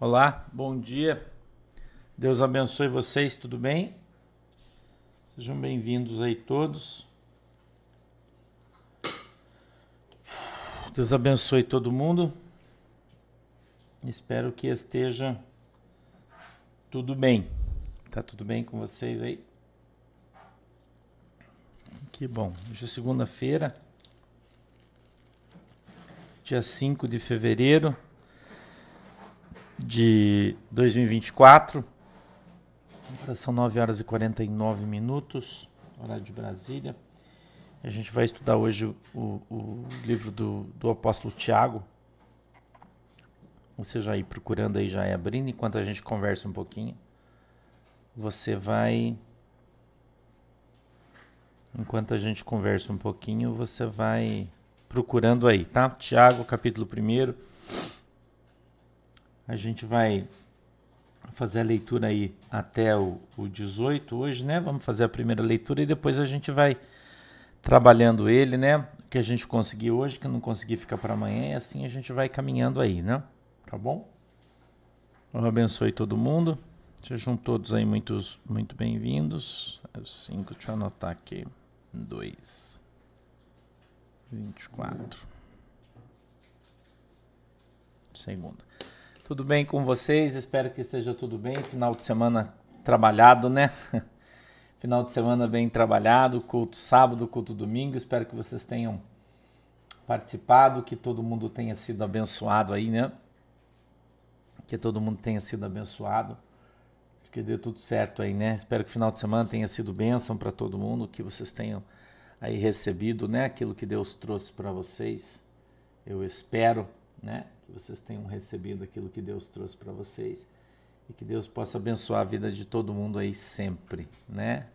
Olá, bom dia. Deus abençoe vocês, tudo bem? Sejam bem-vindos aí todos. Deus abençoe todo mundo. Espero que esteja tudo bem. Tá tudo bem com vocês aí? Que bom. Hoje é segunda-feira, dia 5 de fevereiro de 2024. Agora são 9 horas e 49 minutos, horário de Brasília. A gente vai estudar hoje o, o livro do, do apóstolo Tiago. Você já ir procurando aí, já é abrindo, enquanto a gente conversa um pouquinho. Você vai. Enquanto a gente conversa um pouquinho, você vai procurando aí, tá? Tiago, capítulo 1 a gente vai fazer a leitura aí até o, o 18 hoje, né? Vamos fazer a primeira leitura e depois a gente vai trabalhando ele, né? O que a gente conseguir hoje, que não conseguir ficar para amanhã, e assim a gente vai caminhando aí, né? Tá bom? Eu abençoe todo mundo. Sejam todos aí muitos, muito bem-vindos. 5, deixa eu anotar aqui. 2, 24. Segunda. Tudo bem com vocês? Espero que esteja tudo bem. Final de semana trabalhado, né? Final de semana bem trabalhado, culto sábado, culto domingo. Espero que vocês tenham participado, que todo mundo tenha sido abençoado aí, né? Que todo mundo tenha sido abençoado. Que dê tudo certo aí, né? Espero que o final de semana tenha sido bênção para todo mundo, que vocês tenham aí recebido, né? Aquilo que Deus trouxe para vocês. Eu espero, né? que vocês tenham recebido aquilo que Deus trouxe para vocês e que Deus possa abençoar a vida de todo mundo aí sempre, né?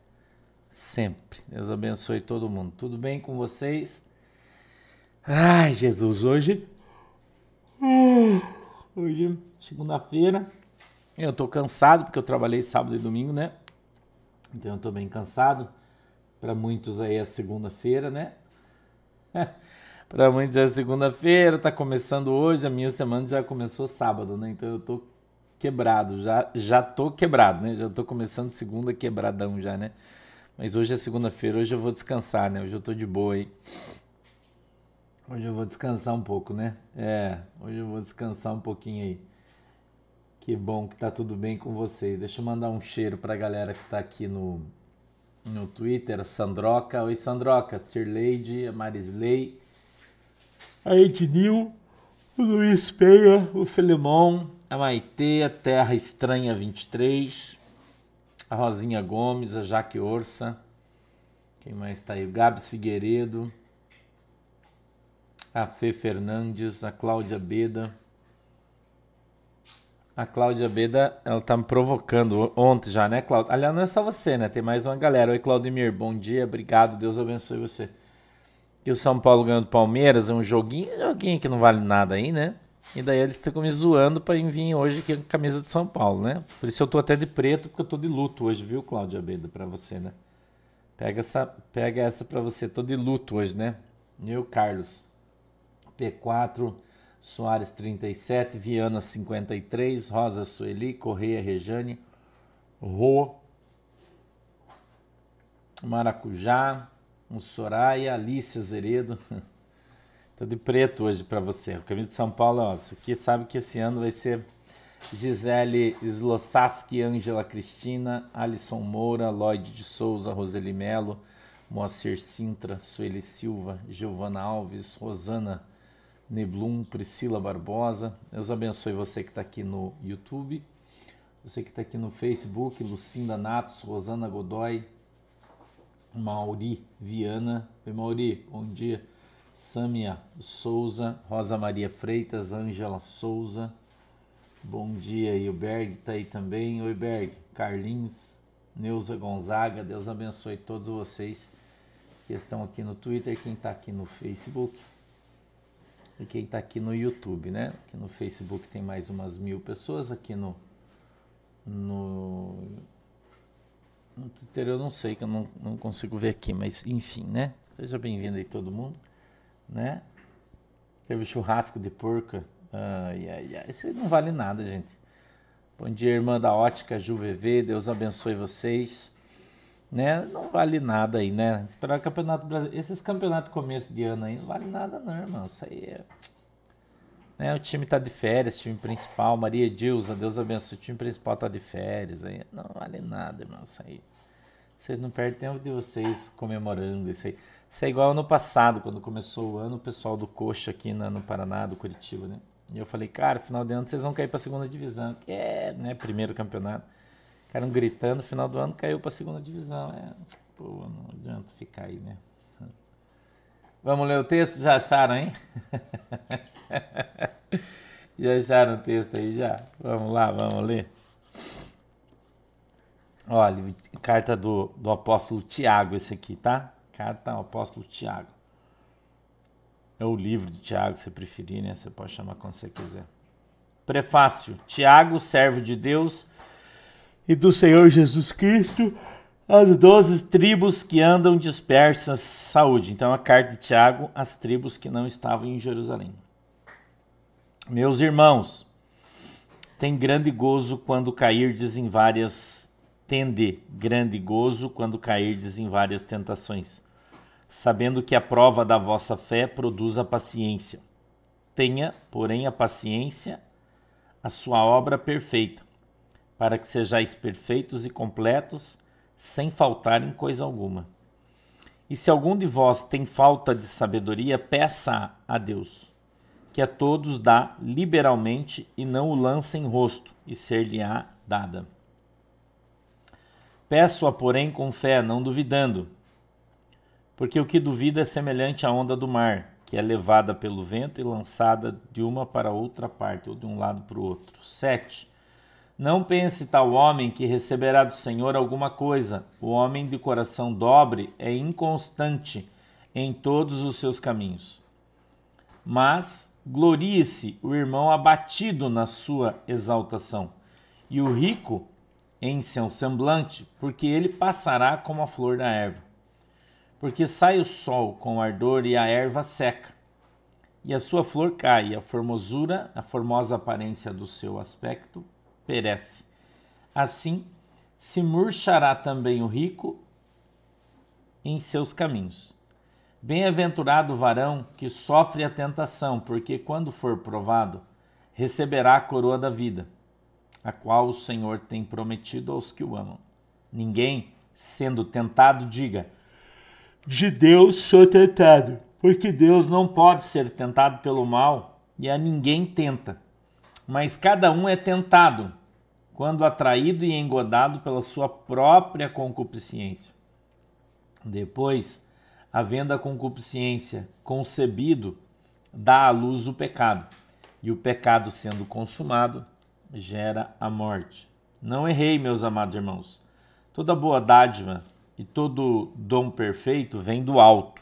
Sempre. Deus abençoe todo mundo. Tudo bem com vocês? Ai, Jesus, hoje. Hoje, segunda-feira. Eu tô cansado porque eu trabalhei sábado e domingo, né? Então eu tô bem cansado. Para muitos aí é segunda-feira, né? Para muitos é segunda-feira, tá começando hoje, a minha semana já começou sábado, né? Então eu tô quebrado, já já tô quebrado, né? Já tô começando segunda quebradão já, né? Mas hoje é segunda-feira, hoje eu vou descansar, né? Hoje eu tô de boa aí. Hoje eu vou descansar um pouco, né? É, hoje eu vou descansar um pouquinho aí. Que bom que tá tudo bem com vocês. Deixa eu mandar um cheiro pra galera que tá aqui no, no Twitter, Sandroca. Oi, Sandroca, Sir Lady, a Marisley, a Ednil, o Luiz Penha, o Filemon, a Maitê, a Terra Estranha 23, a Rosinha Gomes, a Jaque Orsa, quem mais está aí? O Gabs Figueiredo, a Fê Fernandes, a Cláudia Beda. A Cláudia Beda, ela tá me provocando ontem já, né, Cláudia? Aliás, não é só você, né? Tem mais uma galera. Oi, Claudemir, bom dia, obrigado, Deus abençoe você. E o São Paulo ganhando do Palmeiras, é um joguinho, joguinho que não vale nada aí, né? E daí eles ficam me zoando para vir hoje aqui com a camisa de São Paulo, né? Por isso eu tô até de preto, porque eu tô de luto hoje, viu, Cláudia Beda, para você, né? Pega essa, pega essa para você, tô de luto hoje, né? Eu, Carlos. P4, Soares 37, Viana 53, Rosa Sueli, Correia Rejane, Rô, Maracujá, um Soraya, Alice Azeredo. Tô de preto hoje para você. O caminho de São Paulo, ó, isso aqui sabe que esse ano vai ser Gisele Slossaski, Ângela Cristina, Alisson Moura, Lloyd de Souza, Roseli Melo, Moacir Sintra, Sueli Silva, Giovana Alves, Rosana Neblum, Priscila Barbosa. Deus abençoe você que está aqui no YouTube, você que está aqui no Facebook, Lucinda Natos, Rosana Godoy, Mauri Viana. Oi, Mauri, bom dia. Sâmia Souza, Rosa Maria Freitas, Ângela Souza. Bom dia, e o Berg está aí também. Oi, Berg. Carlinhos, Neuza Gonzaga. Deus abençoe todos vocês que estão aqui no Twitter, quem está aqui no Facebook quem está aqui no YouTube, né? Aqui no Facebook tem mais umas mil pessoas, aqui no, no no Twitter eu não sei, que eu não, não consigo ver aqui, mas enfim, né? Seja bem-vindo aí todo mundo, né? Teve churrasco de porco. Ai, ai, ai. Isso não vale nada, gente. Bom dia, irmã da ótica JuVV. Deus abençoe vocês. Né? Não vale nada aí, né? Esperar o campeonato brasileiro. Esses campeonatos começo de ano aí não vale nada, não, irmão. Isso aí é. Né? O time tá de férias, time principal. Maria Dilza, Deus abençoe. O time principal tá de férias aí. Não vale nada, irmão. Isso aí. Vocês não perdem tempo de vocês comemorando isso aí. Isso é igual ano passado, quando começou o ano, o pessoal do Coxa aqui no Paraná, do Curitiba, né? E eu falei, cara, final de ano vocês vão cair para a segunda divisão. Que é, né, primeiro campeonato. Ficaram gritando, final do ano caiu para a segunda divisão. É, pô, não adianta ficar aí, né? Vamos ler o texto? Já acharam, hein? já acharam o texto aí, já? Vamos lá, vamos ler. Olha, carta do, do apóstolo Tiago, esse aqui, tá? Carta ao apóstolo Tiago. É o livro de Tiago, se preferir, né? Você pode chamar quando você quiser. Prefácio. Tiago, servo de Deus e do Senhor Jesus Cristo, as doze tribos que andam dispersas, saúde. Então, a carta de Tiago às tribos que não estavam em Jerusalém. Meus irmãos, tem grande gozo quando cairdes em várias tende grande gozo quando cairdes em várias tentações sabendo que a prova da vossa fé produz a paciência. Tenha, porém, a paciência, a sua obra perfeita, para que sejais perfeitos e completos, sem faltar em coisa alguma. E se algum de vós tem falta de sabedoria, peça a Deus, que a todos dá liberalmente e não o lance em rosto, e ser-lhe-á dada. Peço-a, porém, com fé, não duvidando porque o que duvida é semelhante à onda do mar, que é levada pelo vento e lançada de uma para outra parte, ou de um lado para o outro. 7. Não pense tal homem que receberá do Senhor alguma coisa. O homem de coração dobre é inconstante em todos os seus caminhos. Mas glorie-se o irmão abatido na sua exaltação, e o rico em seu semblante, porque ele passará como a flor da erva porque sai o sol com ardor e a erva seca, e a sua flor cai, e a formosura, a formosa aparência do seu aspecto perece. Assim se murchará também o rico em seus caminhos. Bem-aventurado o varão que sofre a tentação, porque quando for provado, receberá a coroa da vida, a qual o Senhor tem prometido aos que o amam. Ninguém, sendo tentado, diga: de Deus sou tentado, porque Deus não pode ser tentado pelo mal e a ninguém tenta. Mas cada um é tentado quando atraído e engodado pela sua própria concupiscência. Depois, havendo a concupiscência concebido, dá à luz o pecado, e o pecado sendo consumado, gera a morte. Não errei, meus amados irmãos. Toda boa dádiva e todo dom perfeito vem do alto,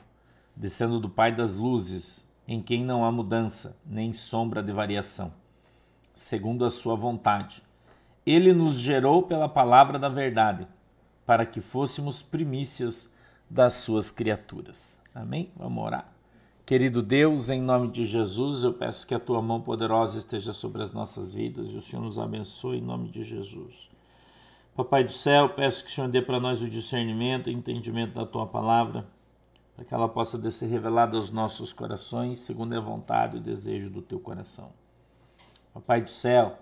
descendo do Pai das luzes, em quem não há mudança, nem sombra de variação, segundo a sua vontade. Ele nos gerou pela palavra da verdade, para que fôssemos primícias das suas criaturas. Amém? Vamos orar. Querido Deus, em nome de Jesus, eu peço que a tua mão poderosa esteja sobre as nossas vidas e o Senhor nos abençoe em nome de Jesus. Papai do céu, peço que o Senhor dê para nós o discernimento e entendimento da tua palavra, para que ela possa ser revelada aos nossos corações, segundo a vontade e o desejo do teu coração. Papai do céu,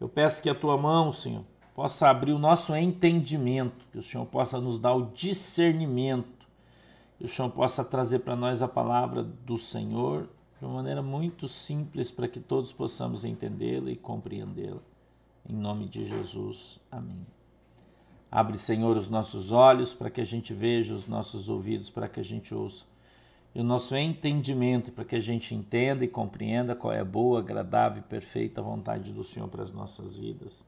eu peço que a tua mão, Senhor, possa abrir o nosso entendimento, que o Senhor possa nos dar o discernimento, que o Senhor possa trazer para nós a palavra do Senhor de uma maneira muito simples para que todos possamos entendê-la e compreendê-la. Em nome de Jesus. Amém. Abre, Senhor, os nossos olhos para que a gente veja, os nossos ouvidos para que a gente ouça. E o nosso entendimento para que a gente entenda e compreenda qual é a boa, agradável e perfeita vontade do Senhor para as nossas vidas.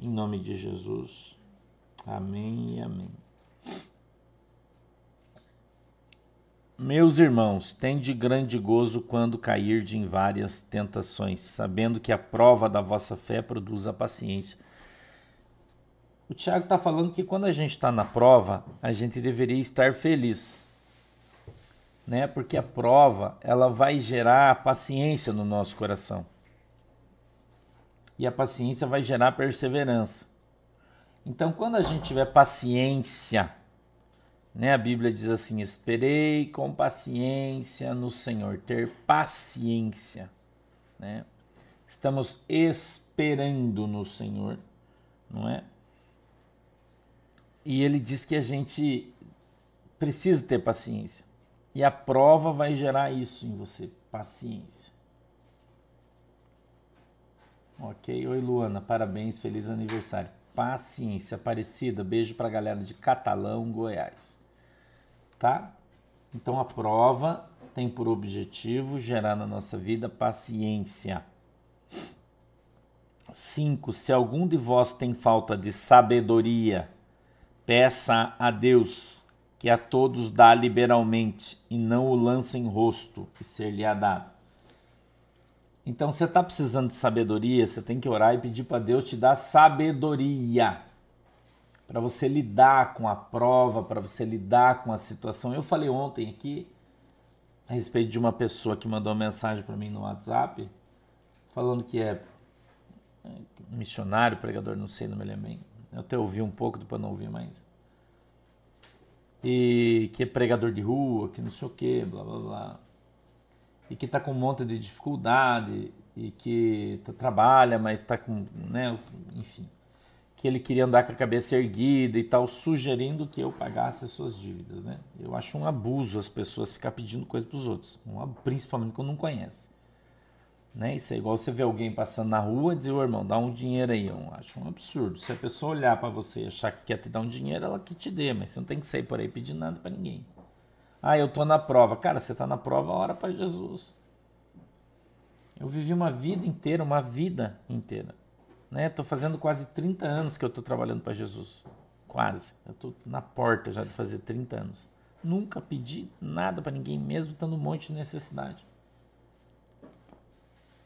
Em nome de Jesus. Amém e amém. Meus irmãos, tende grande gozo quando cair em várias tentações, sabendo que a prova da vossa fé produz a paciência. O Tiago está falando que quando a gente está na prova, a gente deveria estar feliz. Né? Porque a prova, ela vai gerar paciência no nosso coração. E a paciência vai gerar perseverança. Então, quando a gente tiver paciência, né? A Bíblia diz assim: "Esperei com paciência no Senhor", ter paciência, né? Estamos esperando no Senhor, não é? E ele diz que a gente precisa ter paciência. E a prova vai gerar isso em você, paciência. Ok? Oi, Luana, parabéns, feliz aniversário. Paciência, Aparecida, beijo para a galera de Catalão, Goiás. Tá? Então a prova tem por objetivo gerar na nossa vida paciência. 5. Se algum de vós tem falta de sabedoria, peça a Deus que a todos dá liberalmente, e não o lança em rosto, e ser-lhe-á dado. Então, você está precisando de sabedoria, você tem que orar e pedir para Deus te dar sabedoria para você lidar com a prova, para você lidar com a situação. Eu falei ontem aqui a respeito de uma pessoa que mandou uma mensagem para mim no WhatsApp, falando que é missionário, pregador, não sei, não me lembro bem. Eu até ouvi um pouco, depois não ouvi mais e que é pregador de rua, que não sei o que, blá blá blá. E que está com um monte de dificuldade e que trabalha, mas está com, né, enfim, que ele queria andar com a cabeça erguida e tal, sugerindo que eu pagasse as suas dívidas, né? Eu acho um abuso as pessoas ficar pedindo coisa para os outros, principalmente quando não conhece. Né? Isso é igual você ver alguém passando na rua e dizer, ô irmão, dá um dinheiro aí. Eu acho um absurdo. Se a pessoa olhar para você e achar que quer te dar um dinheiro, ela que te dê, mas você não tem que sair por aí pedindo nada para ninguém. Ah, eu tô na prova. Cara, você tá na prova, ora para Jesus. Eu vivi uma vida inteira, uma vida inteira. Né? Tô fazendo quase 30 anos que eu tô trabalhando para Jesus. Quase. Eu tô na porta já de fazer 30 anos. Nunca pedi nada para ninguém, mesmo tendo um monte de necessidade.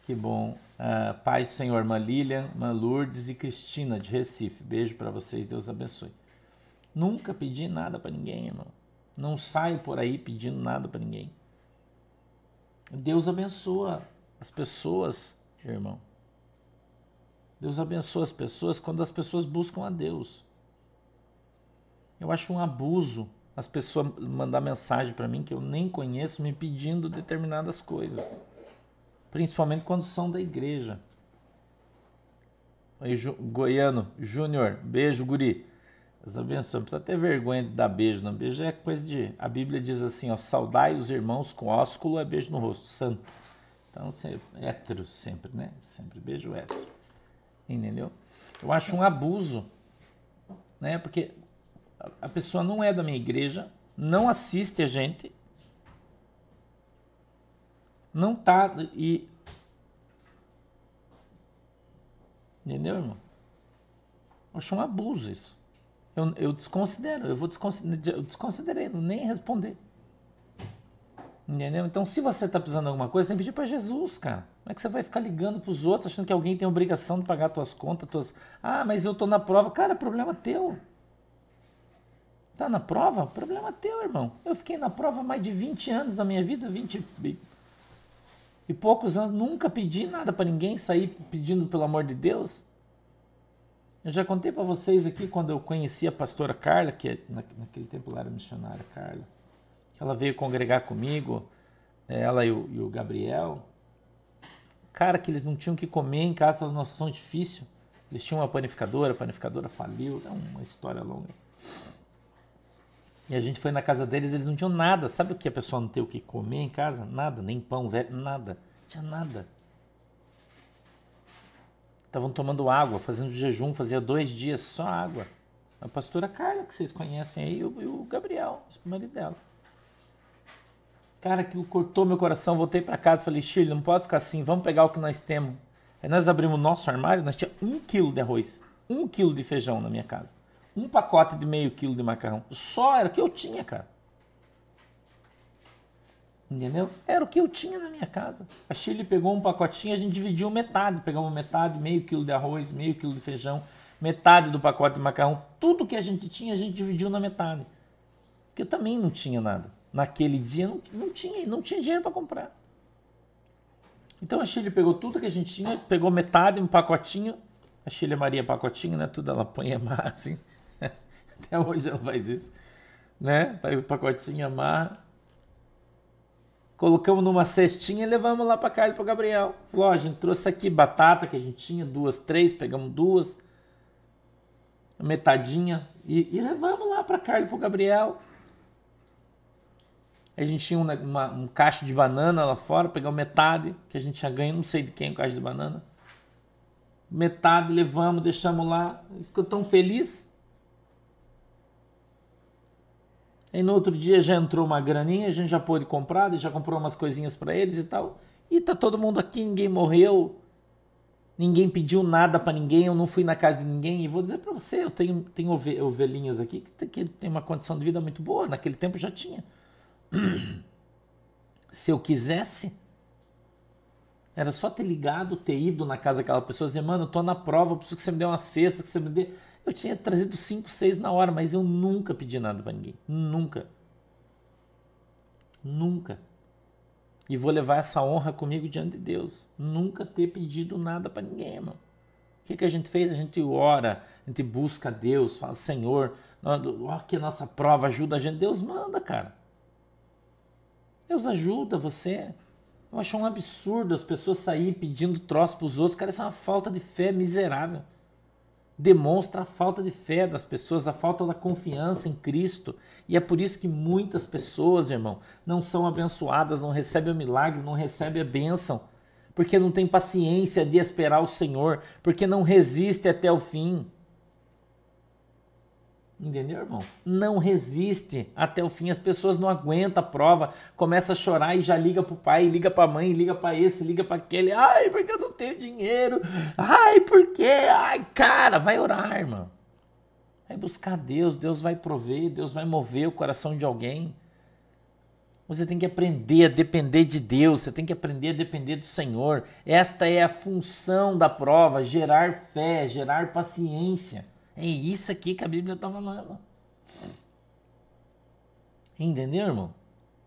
Que bom. Uh, Pai do Senhor, irmã Lilian, irmã Lourdes e Cristina de Recife. Beijo para vocês, Deus abençoe. Nunca pedi nada para ninguém, irmão. Não saio por aí pedindo nada para ninguém. Deus abençoa as pessoas, irmão. Deus abençoa as pessoas quando as pessoas buscam a Deus. Eu acho um abuso as pessoas mandar mensagem para mim que eu nem conheço me pedindo determinadas coisas principalmente quando são da igreja. Aí, Ju, Goiano, Júnior, beijo, guri. Deus abençoe. Não precisa ter vergonha de dar beijo, não. Beijo é coisa de. A Bíblia diz assim: ó, saudai os irmãos com ósculo é beijo no rosto, santo. Então, você, é hétero sempre, né? Sempre beijo hétero. Entendeu? Eu acho um abuso, né? Porque a pessoa não é da minha igreja, não assiste a gente, não tá. E. Entendeu, irmão? Eu acho um abuso isso. Eu, eu desconsidero, eu vou desconsiderar, eu desconsiderei, nem responder. Entendeu? Então, se você está precisando de alguma coisa, tem que pedir para Jesus, cara. Como é que você vai ficar ligando para os outros, achando que alguém tem obrigação de pagar suas contas, tuas... Ah, mas eu tô na prova. Cara, problema teu. Tá na prova? Problema teu, irmão. Eu fiquei na prova mais de 20 anos da minha vida, 20 e poucos anos nunca pedi nada para ninguém, sair pedindo pelo amor de Deus. Eu já contei para vocês aqui quando eu conheci a pastora Carla, que é, naquele tempo ela era missionária Carla. Ela veio congregar comigo, é, ela e o, e o Gabriel. Cara, que eles não tinham que comer em casa, uma situação difícil. Eles tinham uma panificadora, a panificadora faliu, é uma história longa. E a gente foi na casa deles, eles não tinham nada. Sabe o que a pessoa não tem o que comer em casa? Nada, nem pão velho, nada. Não tinha nada. Estavam tomando água, fazendo jejum, fazia dois dias só água. A pastora Carla, que vocês conhecem aí, e o, Gabriel, o marido dela. Cara, aquilo cortou meu coração. Voltei para casa falei, Shirley, não pode ficar assim, vamos pegar o que nós temos. Aí nós abrimos o nosso armário, nós tínhamos um quilo de arroz, um quilo de feijão na minha casa um pacote de meio quilo de macarrão. Só era o que eu tinha, cara. Entendeu? Era o que eu tinha na minha casa. A Chile pegou um pacotinho, a gente dividiu metade. Pegamos metade, meio quilo de arroz, meio quilo de feijão, metade do pacote de macarrão. Tudo que a gente tinha, a gente dividiu na metade. Porque eu também não tinha nada. naquele dia, não, não tinha, não tinha dinheiro para comprar. Então a Chile pegou tudo que a gente tinha, pegou metade, um pacotinho. A Chile Maria pacotinho, né? Tudo ela põe amarra assim. Até hoje ela faz isso. Né? Faz o pacotinho amarra. Colocamos numa cestinha e levamos lá para e para Gabriel. Falou, a gente trouxe aqui batata que a gente tinha, duas, três, pegamos duas, metadinha e, e levamos lá para Carlos para Gabriel. A gente tinha uma, uma, um caixa de banana lá fora, pegamos metade, que a gente tinha ganho, não sei de quem o caixa de banana. Metade levamos, deixamos lá. Ficou tão feliz. Aí no outro dia já entrou uma graninha, a gente já pôde comprar, já comprou umas coisinhas para eles e tal. E tá todo mundo aqui, ninguém morreu, ninguém pediu nada para ninguém, eu não fui na casa de ninguém. E vou dizer para você, eu tenho, tenho ovelhinhas aqui que, que tem uma condição de vida muito boa, naquele tempo já tinha. Se eu quisesse, era só ter ligado, ter ido na casa daquela pessoa e dizer, mano, eu tô na prova, preciso que você me dê uma cesta, que você me dê. Eu tinha trazido 5, 6 na hora, mas eu nunca pedi nada para ninguém. Nunca. Nunca. E vou levar essa honra comigo diante de Deus. Nunca ter pedido nada para ninguém, irmão. O que, que a gente fez? A gente ora, a gente busca Deus, fala, Senhor, ó, que a nossa prova ajuda a gente. Deus manda, cara. Deus ajuda você. Eu acho um absurdo as pessoas saírem pedindo troço para os outros. Cara, isso é uma falta de fé miserável demonstra a falta de fé das pessoas, a falta da confiança em Cristo. E é por isso que muitas pessoas, irmão, não são abençoadas, não recebem o milagre, não recebem a bênção, porque não tem paciência de esperar o Senhor, porque não resiste até o fim. Entendeu, irmão? Não resiste até o fim. As pessoas não aguentam a prova, começa a chorar e já liga pro pai, liga pra mãe, liga para esse, liga para aquele. Ai, porque eu não tenho dinheiro. Ai, por quê? Ai, cara, vai orar, irmão. Vai buscar Deus, Deus vai prover, Deus vai mover o coração de alguém. Você tem que aprender a depender de Deus, você tem que aprender a depender do Senhor. Esta é a função da prova: gerar fé, gerar paciência. É isso aqui que a Bíblia está falando. Entendeu, irmão?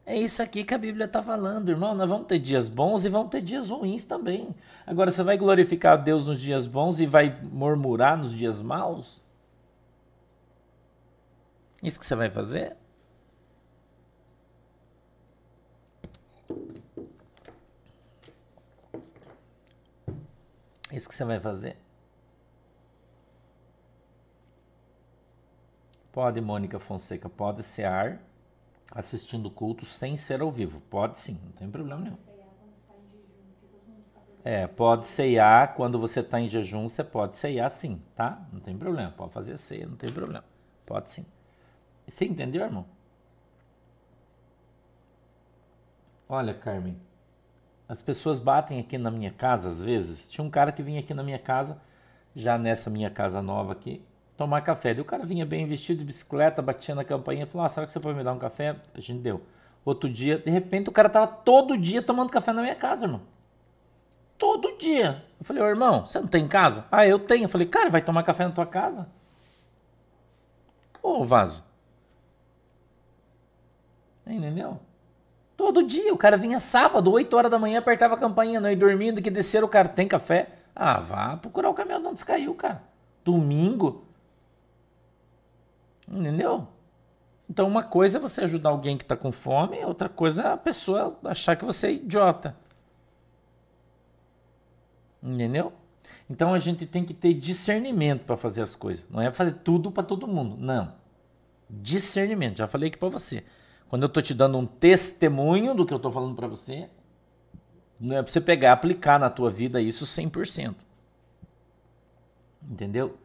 É isso aqui que a Bíblia está falando, irmão. Nós vamos ter dias bons e vamos ter dias ruins também. Agora, você vai glorificar a Deus nos dias bons e vai murmurar nos dias maus? Isso que você vai fazer? Isso que você vai fazer? Pode, Mônica Fonseca, pode cear assistindo culto sem ser ao vivo. Pode sim, não tem problema nenhum. É, pode ceiar quando você está em jejum, você pode ceiar sim, tá? Não tem problema, pode fazer ceia, não tem problema. Pode sim. Você entendeu, irmão? Olha, Carmen, as pessoas batem aqui na minha casa às vezes. Tinha um cara que vinha aqui na minha casa, já nessa minha casa nova aqui, tomar café. E o cara vinha bem vestido de bicicleta, batia na campainha falou: ah, será que você pode me dar um café? A gente deu. Outro dia, de repente, o cara tava todo dia tomando café na minha casa, irmão. Todo dia. Eu falei, ô irmão, você não tem em casa? Ah, eu tenho. Eu falei, cara, vai tomar café na tua casa? Ô, vaso. Entendeu? Todo dia. O cara vinha sábado, 8 horas da manhã, apertava a campainha, não ia dormindo, que desceram o cara, tem café? Ah, vá procurar o caminhão de onde caiu, cara. Domingo, Entendeu? Então, uma coisa é você ajudar alguém que está com fome, outra coisa é a pessoa achar que você é idiota. Entendeu? Então a gente tem que ter discernimento para fazer as coisas. Não é fazer tudo para todo mundo. Não. Discernimento. Já falei aqui para você. Quando eu estou te dando um testemunho do que eu estou falando para você, não é para você pegar aplicar na tua vida isso 100%. Entendeu?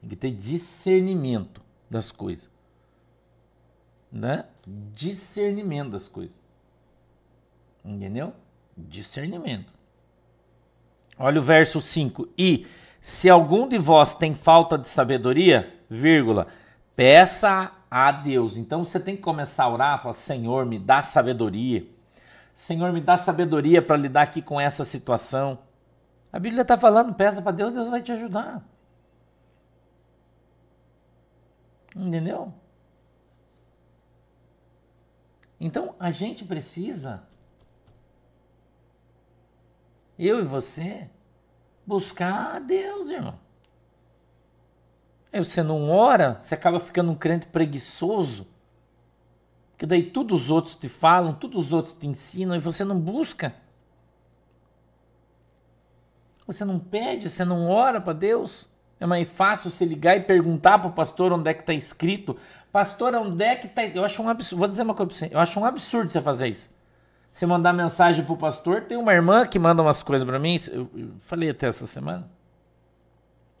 Tem que ter discernimento das coisas. Né? Discernimento das coisas. Entendeu? Discernimento. Olha o verso 5. E se algum de vós tem falta de sabedoria, vírgula, peça a Deus. Então você tem que começar a orar, falar: Senhor, me dá sabedoria. Senhor, me dá sabedoria para lidar aqui com essa situação. A Bíblia está falando, peça para Deus, Deus vai te ajudar. Entendeu? Então a gente precisa, eu e você, buscar a Deus, irmão. Aí você não ora, você acaba ficando um crente preguiçoso. Que daí todos os outros te falam, todos os outros te ensinam e você não busca. Você não pede, você não ora para Deus. É mais fácil você ligar e perguntar para o pastor onde é que está escrito. Pastor, onde é que está. Eu acho um absurdo. Vou dizer uma coisa para você. Eu acho um absurdo você fazer isso. Você mandar mensagem para o pastor. Tem uma irmã que manda umas coisas para mim. Eu, eu, falei até essa semana.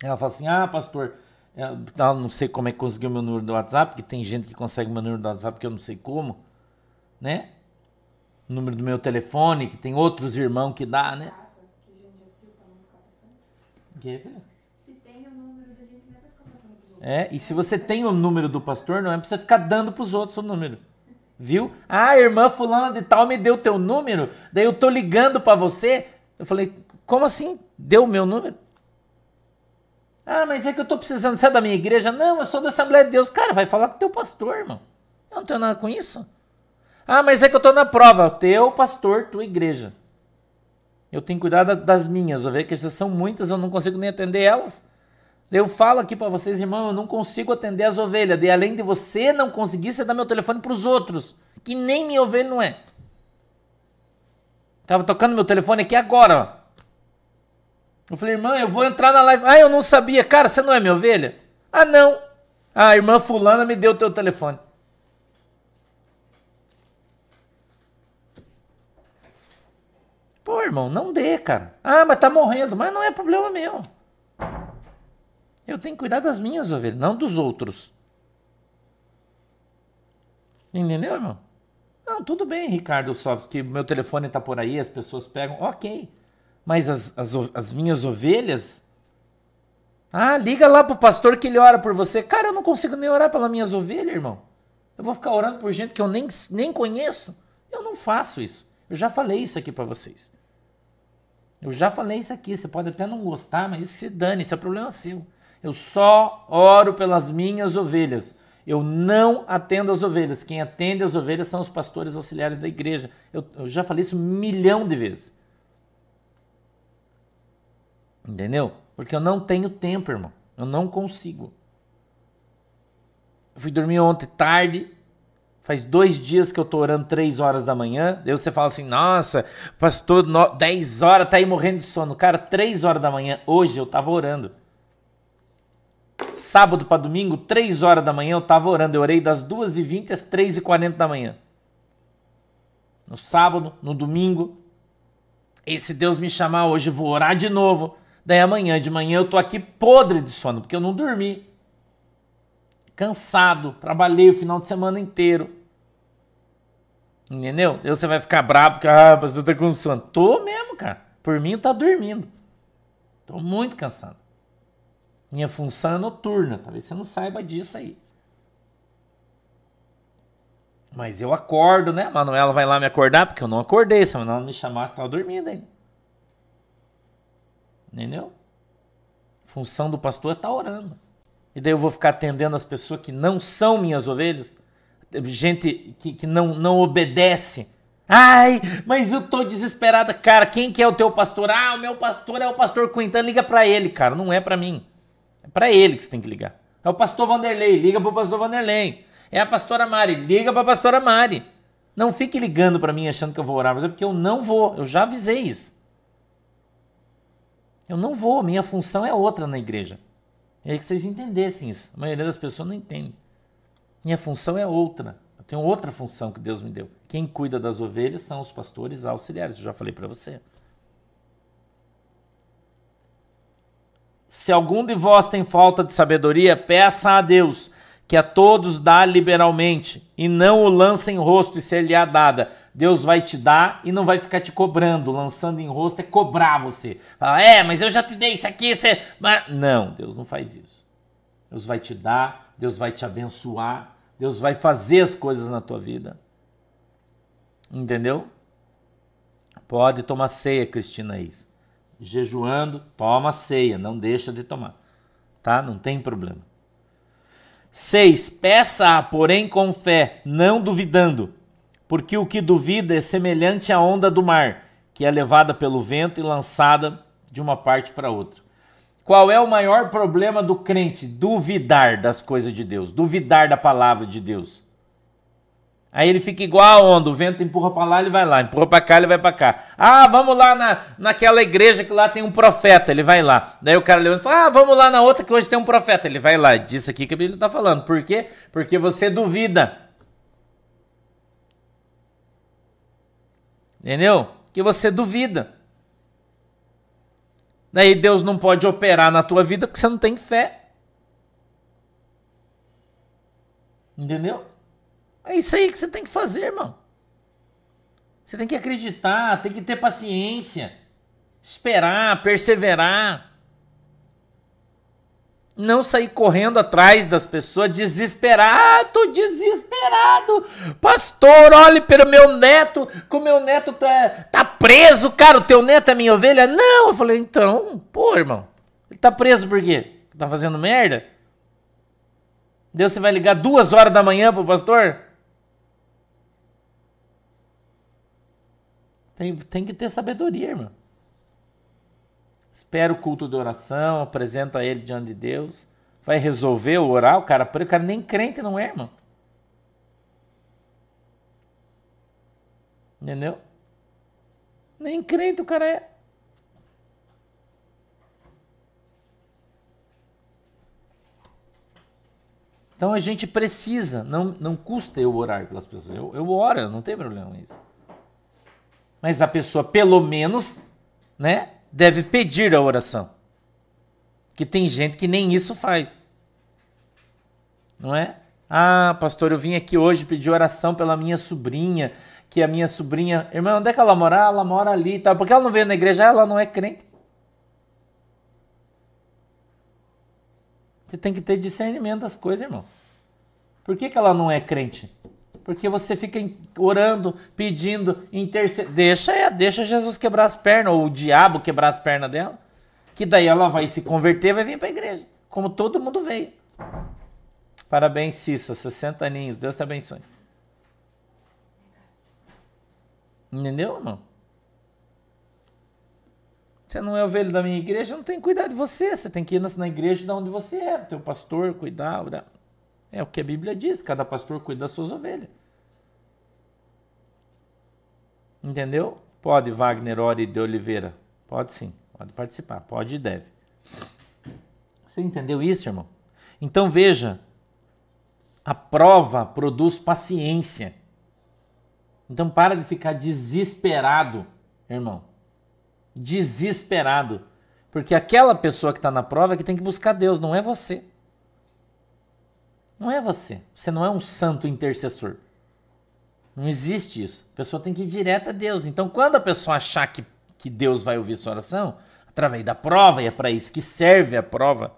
Ela fala assim: Ah, pastor, eu não sei como é que conseguiu meu número do WhatsApp. Porque tem gente que consegue meu número do WhatsApp que eu não sei como. Né? O número do meu telefone, que tem outros irmãos que dá, né? Que, filho? Se tem o número da gente, não é pra ficar. É, e se você tem o número do pastor, não é pra você ficar dando pros outros o número. Viu? Ah, irmã fulana de tal me deu teu número, daí eu tô ligando para você. Eu falei, como assim? Deu o meu número? Ah, mas é que eu tô precisando, você é da minha igreja? Não, eu sou da Assembleia de Deus. Cara, vai falar com teu pastor, irmão. Eu não tenho nada com isso. Ah, mas é que eu tô na prova. Teu pastor, tua igreja. Eu tenho cuidado das minhas ovelhas, que são muitas, eu não consigo nem atender elas. Eu falo aqui para vocês, irmão, eu não consigo atender as ovelhas. E além de você não conseguir, você dá meu telefone para os outros, que nem minha ovelha não é. Tava tocando meu telefone aqui agora. Eu falei, irmã, eu vou entrar na live. Ah, eu não sabia. Cara, você não é minha ovelha? Ah, não. Ah, a irmã fulana me deu o teu telefone. Pô, irmão, não dê, cara. Ah, mas tá morrendo. Mas não é problema meu. Eu tenho que cuidar das minhas ovelhas, não dos outros. Entendeu, irmão? Não, tudo bem, Ricardo Sofs, que meu telefone tá por aí, as pessoas pegam. Ok. Mas as, as, as minhas ovelhas. Ah, liga lá pro pastor que ele ora por você. Cara, eu não consigo nem orar pelas minhas ovelhas, irmão. Eu vou ficar orando por gente que eu nem, nem conheço. Eu não faço isso. Eu já falei isso aqui para vocês. Eu já falei isso aqui, você pode até não gostar, mas isso se dane, isso é problema seu. Eu só oro pelas minhas ovelhas. Eu não atendo as ovelhas. Quem atende as ovelhas são os pastores auxiliares da igreja. Eu, eu já falei isso um milhão de vezes. Entendeu? Porque eu não tenho tempo, irmão. Eu não consigo. Eu fui dormir ontem tarde, Faz dois dias que eu tô orando três horas da manhã. Daí você fala assim, nossa, pastor, no, 10 horas, tá aí morrendo de sono. Cara, três horas da manhã, hoje eu tava orando. Sábado para domingo, três horas da manhã, eu tava orando. Eu orei das 2h20 às 3h40 da manhã. No sábado, no domingo. E se Deus me chamar hoje, eu vou orar de novo. Daí amanhã de manhã eu tô aqui podre de sono, porque eu não dormi cansado, trabalhei o final de semana inteiro. Entendeu? Aí você vai ficar bravo porque, ah, mas eu tô com sono. Tô mesmo, cara. Por mim, tá dormindo. Tô muito cansado. Minha função é noturna. Talvez você não saiba disso aí. Mas eu acordo, né? A Manuela vai lá me acordar, porque eu não acordei. Se a Manuela me chamasse, estava dormindo ainda. Entendeu? Função do pastor é estar tá orando. E daí eu vou ficar atendendo as pessoas que não são minhas ovelhas? Gente que, que não, não obedece. Ai, mas eu tô desesperada. Cara, quem que é o teu pastor? Ah, o meu pastor é o pastor Quintan. Liga para ele, cara. Não é para mim. É para ele que você tem que ligar. É o pastor Vanderlei. Liga pro pastor Vanderlei. É a pastora Mari. Liga pra pastora Mari. Não fique ligando para mim achando que eu vou orar, mas é porque eu não vou. Eu já avisei isso. Eu não vou. Minha função é outra na igreja. É que vocês entendessem isso. A maioria das pessoas não entende. Minha função é outra. Eu tenho outra função que Deus me deu. Quem cuida das ovelhas são os pastores auxiliares. Eu já falei para você. Se algum de vós tem falta de sabedoria, peça a Deus, que a todos dá liberalmente, e não o lance em rosto e se lhe é dada. Deus vai te dar e não vai ficar te cobrando. Lançando em rosto é cobrar você. Fala, é, mas eu já te dei isso aqui. Você... Não, Deus não faz isso. Deus vai te dar, Deus vai te abençoar, Deus vai fazer as coisas na tua vida. Entendeu? Pode tomar ceia, Cristina Is. Jejuando, toma ceia, não deixa de tomar. Tá? Não tem problema. 6. Peça, porém com fé, não duvidando, porque o que duvida é semelhante à onda do mar, que é levada pelo vento e lançada de uma parte para outra. Qual é o maior problema do crente? Duvidar das coisas de Deus, duvidar da palavra de Deus. Aí ele fica igual a onda, o vento empurra para lá, ele vai lá, empurra para cá, ele vai para cá. Ah, vamos lá na, naquela igreja que lá tem um profeta, ele vai lá. Daí o cara levanta e fala: Ah, vamos lá na outra que hoje tem um profeta, ele vai lá. Disso aqui que a Bíblia está falando. Por quê? Porque você duvida. Entendeu? Que você duvida. Daí Deus não pode operar na tua vida porque você não tem fé. Entendeu? É isso aí que você tem que fazer, irmão. Você tem que acreditar, tem que ter paciência, esperar, perseverar. Não sair correndo atrás das pessoas desesperado, desesperado. Pastor, olhe pelo meu neto, que o meu neto tá, tá preso, cara, o teu neto é minha ovelha? Não, eu falei, então, pô, irmão, ele tá preso por quê? Tá fazendo merda? Deus, você vai ligar duas horas da manhã pro pastor? Tem, tem que ter sabedoria, irmão. Espera o culto de oração, apresenta ele diante de Deus. Vai resolver o orar, o cara, o cara nem crente não é, irmão. Entendeu? Nem crente o cara é. Então a gente precisa, não, não custa eu orar pelas pessoas. Eu, eu oro, não tem problema nisso. Mas a pessoa, pelo menos, né, deve pedir a oração. Que tem gente que nem isso faz. Não é? Ah, pastor, eu vim aqui hoje pedir oração pela minha sobrinha, que a minha sobrinha, irmão, onde é que ela mora? Ah, ela mora ali, tá? Porque ela não veio na igreja, ela não é crente. Você tem que ter discernimento das coisas, irmão. Por que, que ela não é crente? Porque você fica orando, pedindo, intercedendo. Deixa, deixa Jesus quebrar as pernas, ou o diabo quebrar as pernas dela. Que daí ela vai se converter vai vir para a igreja. Como todo mundo veio. Parabéns, Cissa, 60 aninhos. Deus te abençoe. Entendeu, irmão? Você não é ovelha da minha igreja, não tem que cuidar de você. Você tem que ir na igreja de onde você é. Teu pastor, cuidar, orar. É o que a Bíblia diz, cada pastor cuida das suas ovelhas. Entendeu? Pode, Wagner Ori de Oliveira. Pode sim, pode participar, pode e deve. Você entendeu isso, irmão? Então veja, a prova produz paciência. Então para de ficar desesperado, irmão. Desesperado. Porque aquela pessoa que está na prova é que tem que buscar Deus, não é você. Não é você. Você não é um santo intercessor. Não existe isso. A pessoa tem que ir direto a Deus. Então, quando a pessoa achar que, que Deus vai ouvir sua oração, através da prova, e é para isso que serve a prova.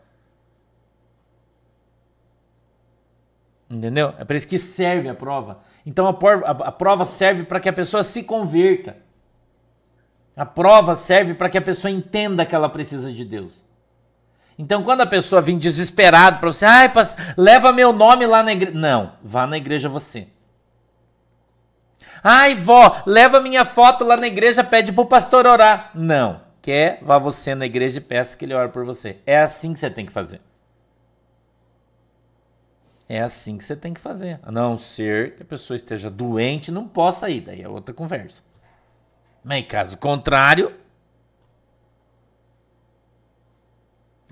Entendeu? É para isso que serve a prova. Então, a, a, a prova serve para que a pessoa se converta. A prova serve para que a pessoa entenda que ela precisa de Deus. Então, quando a pessoa vem desesperado para você, ai, leva meu nome lá na igreja. Não, vá na igreja você. Ai, vó, leva minha foto lá na igreja, pede pro pastor orar. Não. Quer, vá você na igreja e peça que ele ore por você. É assim que você tem que fazer. É assim que você tem que fazer. A não ser que a pessoa esteja doente não possa ir. Daí é outra conversa. Mas caso contrário,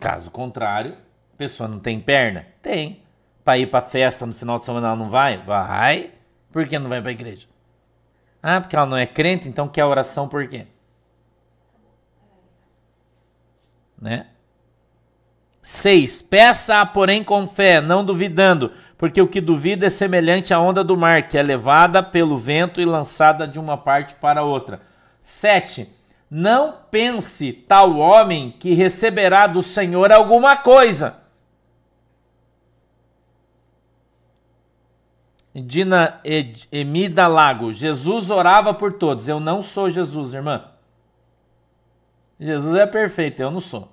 Caso contrário, a pessoa não tem perna? Tem. Para ir para festa no final de semana ela não vai? Vai. Por que não vai para a igreja? Ah, porque ela não é crente, então quer oração por quê? Né? 6. Peça, porém, com fé, não duvidando, porque o que duvida é semelhante à onda do mar, que é levada pelo vento e lançada de uma parte para outra. 7. Não pense tal homem que receberá do Senhor alguma coisa. Dina Emida Lago, Jesus orava por todos. Eu não sou Jesus, irmã. Jesus é perfeito, eu não sou.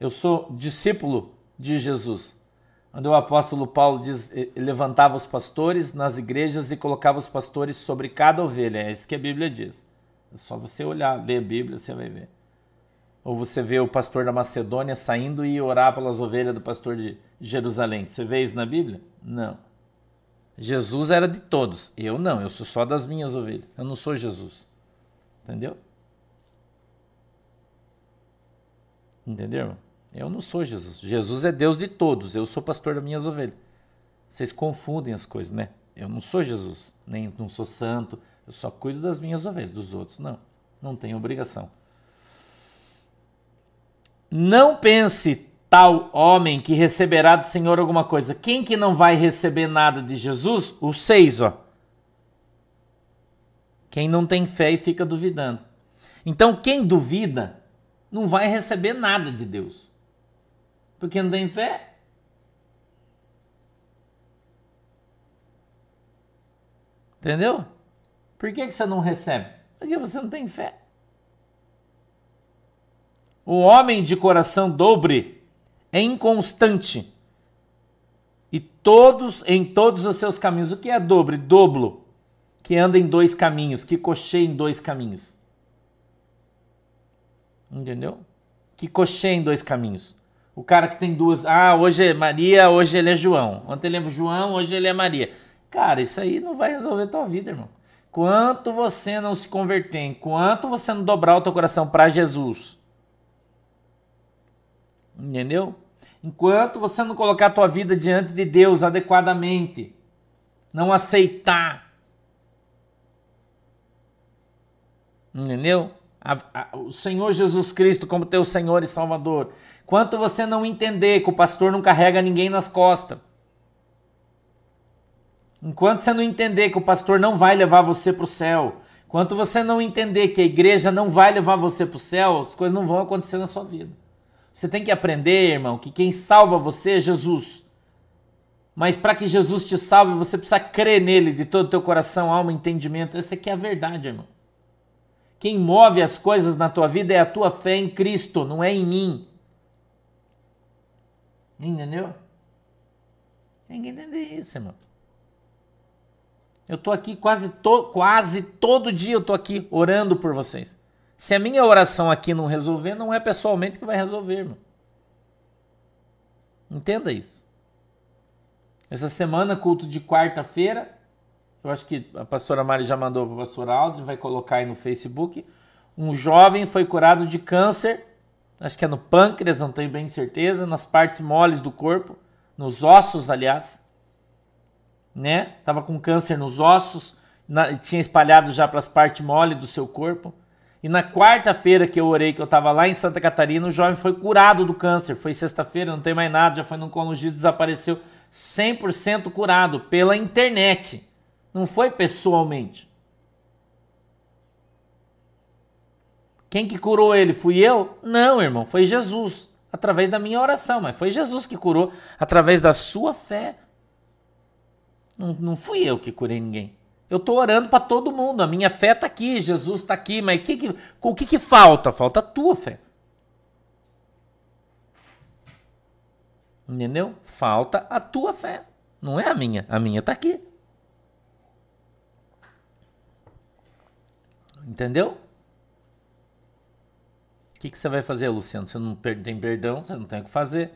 Eu sou discípulo de Jesus. Onde o apóstolo Paulo diz, levantava os pastores nas igrejas e colocava os pastores sobre cada ovelha. É isso que a Bíblia diz. É só você olhar, ler a Bíblia, você vai ver. Ou você vê o pastor da Macedônia saindo e orar pelas ovelhas do pastor de Jerusalém. Você vê isso na Bíblia? Não. Jesus era de todos. Eu não, eu sou só das minhas ovelhas. Eu não sou Jesus. Entendeu? Entendeu? Eu não sou Jesus. Jesus é Deus de todos. Eu sou pastor das minhas ovelhas. Vocês confundem as coisas, né? Eu não sou Jesus, nem não sou santo. Eu só cuido das minhas ovelhas, dos outros não. Não tenho obrigação. Não pense tal homem que receberá do Senhor alguma coisa. Quem que não vai receber nada de Jesus? Os seis, ó. Quem não tem fé e fica duvidando. Então, quem duvida não vai receber nada de Deus. Porque não tem fé. Entendeu? Por que, que você não recebe? Porque você não tem fé. O homem de coração dobre é inconstante. E todos em todos os seus caminhos. O que é dobre? Doblo. Que anda em dois caminhos, que cocheia em dois caminhos. Entendeu? Que cocheia em dois caminhos. O cara que tem duas. Ah, hoje é Maria, hoje ele é João. Ontem ele é João, hoje ele é Maria. Cara, isso aí não vai resolver tua vida, irmão. Quanto você não se converter, enquanto você não dobrar o teu coração para Jesus. Entendeu? Enquanto você não colocar a tua vida diante de Deus adequadamente, não aceitar. Entendeu? A, a, o Senhor Jesus Cristo como teu Senhor e Salvador. Quanto você não entender que o pastor não carrega ninguém nas costas. Enquanto você não entender que o pastor não vai levar você para o céu. Enquanto você não entender que a igreja não vai levar você para o céu, as coisas não vão acontecer na sua vida. Você tem que aprender, irmão, que quem salva você é Jesus. Mas para que Jesus te salve, você precisa crer nele de todo o teu coração, alma, entendimento. Essa aqui é a verdade, irmão. Quem move as coisas na tua vida é a tua fé em Cristo, não é em mim. Entendeu? Tem que entender isso, irmão. Eu tô aqui quase, to, quase todo dia eu tô aqui orando por vocês. Se a minha oração aqui não resolver, não é pessoalmente que vai resolver, irmão. Entenda isso. Essa semana, culto de quarta-feira, eu acho que a pastora Mari já mandou para o pastor Aldo, vai colocar aí no Facebook. Um jovem foi curado de câncer, acho que é no pâncreas, não tenho bem certeza, nas partes moles do corpo, nos ossos, aliás. Né? Tava com câncer nos ossos, na, tinha espalhado já para as partes moles do seu corpo. E na quarta-feira que eu orei, que eu estava lá em Santa Catarina, o jovem foi curado do câncer. Foi sexta-feira, não tem mais nada, já foi no oncologista, desapareceu 100% curado pela internet. Não foi pessoalmente. Quem que curou ele? Fui eu? Não, irmão, foi Jesus. Através da minha oração, mas foi Jesus que curou através da sua fé. Não, não fui eu que curei ninguém. Eu estou orando para todo mundo. A minha fé está aqui, Jesus está aqui. Mas que que, o que, que falta? Falta a tua fé. Entendeu? Falta a tua fé. Não é a minha. A minha está aqui. Entendeu? O que, que você vai fazer, Luciano? Você não tem perdão, você não tem o que fazer.